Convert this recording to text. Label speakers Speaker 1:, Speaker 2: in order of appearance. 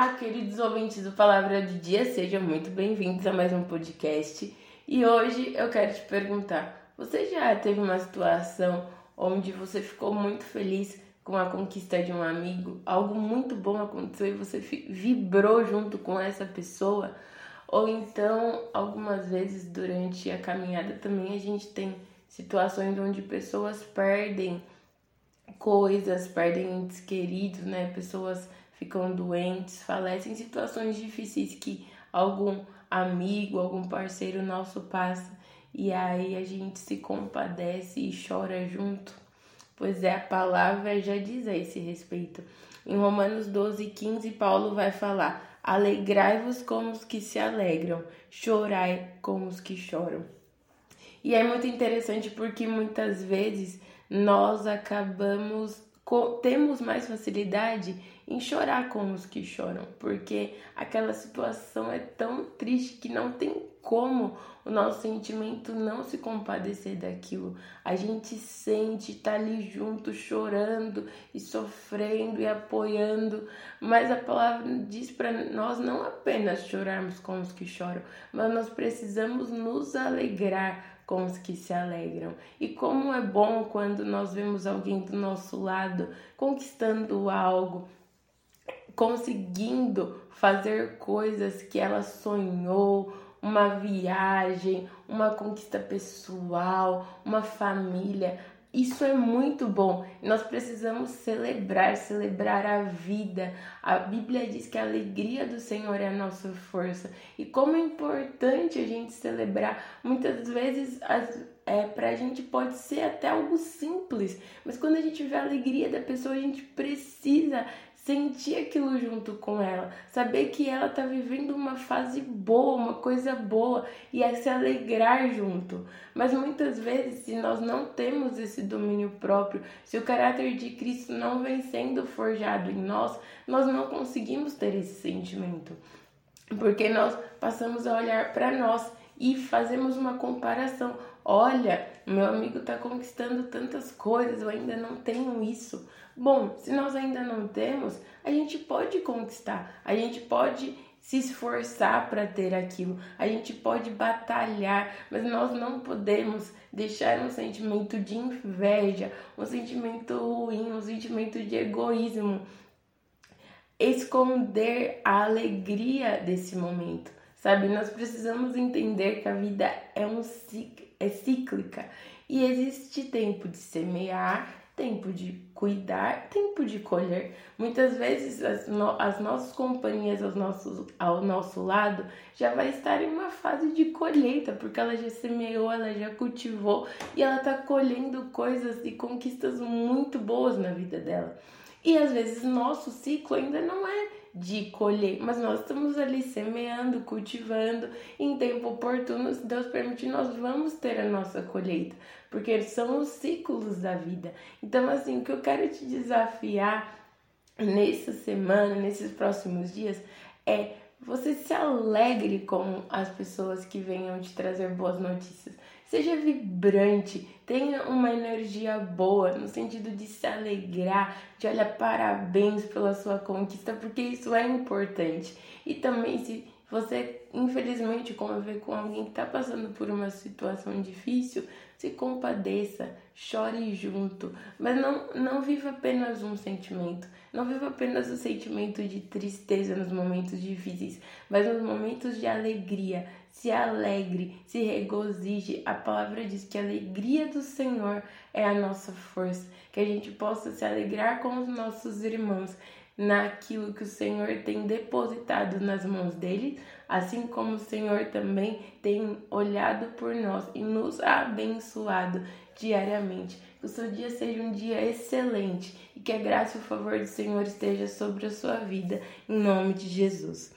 Speaker 1: Olá, queridos ouvintes do Palavra do Dia, sejam muito bem-vindos a mais um podcast. E hoje eu quero te perguntar: você já teve uma situação onde você ficou muito feliz com a conquista de um amigo? Algo muito bom aconteceu e você vibrou junto com essa pessoa? Ou então, algumas vezes durante a caminhada também a gente tem situações onde pessoas perdem coisas, perdem entes queridos, né? Pessoas ficam doentes, falecem, situações difíceis que algum amigo, algum parceiro nosso passa e aí a gente se compadece e chora junto. Pois é, a palavra já diz a esse respeito. Em Romanos 12, 15, Paulo vai falar: Alegrai-vos com os que se alegram, chorai com os que choram. E é muito interessante porque muitas vezes nós acabamos temos mais facilidade em chorar com os que choram, porque aquela situação é tão triste que não tem como o nosso sentimento não se compadecer daquilo. A gente sente, tá ali junto, chorando e sofrendo e apoiando, mas a palavra diz para nós não apenas chorarmos com os que choram, mas nós precisamos nos alegrar com os que se alegram. E como é bom quando nós vemos alguém do nosso lado conquistando algo, conseguindo fazer coisas que ela sonhou, uma viagem, uma conquista pessoal, uma família. Isso é muito bom. Nós precisamos celebrar, celebrar a vida. A Bíblia diz que a alegria do Senhor é a nossa força. E como é importante a gente celebrar. Muitas vezes as, é, pra gente pode ser até algo simples, mas quando a gente vê a alegria da pessoa, a gente precisa sentir aquilo junto com ela, saber que ela tá vivendo uma fase boa, uma coisa boa e é se alegrar junto. Mas muitas vezes, se nós não temos esse domínio próprio, se o caráter de Cristo não vem sendo forjado em nós, nós não conseguimos ter esse sentimento. Porque nós passamos a olhar para nós e fazemos uma comparação. Olha, meu amigo está conquistando tantas coisas, eu ainda não tenho isso. Bom, se nós ainda não temos, a gente pode conquistar, a gente pode se esforçar para ter aquilo, a gente pode batalhar, mas nós não podemos deixar um sentimento de inveja, um sentimento ruim, um sentimento de egoísmo esconder a alegria desse momento. Sabe, nós precisamos entender que a vida é um é cíclica e existe tempo de semear tempo de cuidar, tempo de colher. Muitas vezes as, no, as nossas companhias aos nossos, ao nosso lado já vai estar em uma fase de colheita, porque ela já semeou, ela já cultivou e ela está colhendo coisas e conquistas muito boas na vida dela. E às vezes nosso ciclo ainda não é de colher, mas nós estamos ali semeando, cultivando, em tempo oportuno, se Deus permitir, nós vamos ter a nossa colheita, porque são os ciclos da vida. Então, assim, o que eu quero te desafiar nessa semana, nesses próximos dias, é você se alegre com as pessoas que venham te trazer boas notícias. Seja vibrante, tenha uma energia boa, no sentido de se alegrar, de olhar parabéns pela sua conquista, porque isso é importante. E também se você, infelizmente, conviver com alguém que está passando por uma situação difícil, se compadeça, chore junto, mas não, não viva apenas um sentimento, não viva apenas o sentimento de tristeza nos momentos difíceis, mas nos momentos de alegria. Se alegre, se regozije. A palavra diz que a alegria do Senhor é a nossa força, que a gente possa se alegrar com os nossos irmãos naquilo que o Senhor tem depositado nas mãos dele, assim como o Senhor também tem olhado por nós e nos abençoado diariamente. Que o seu dia seja um dia excelente e que a graça e o favor do Senhor esteja sobre a sua vida, em nome de Jesus.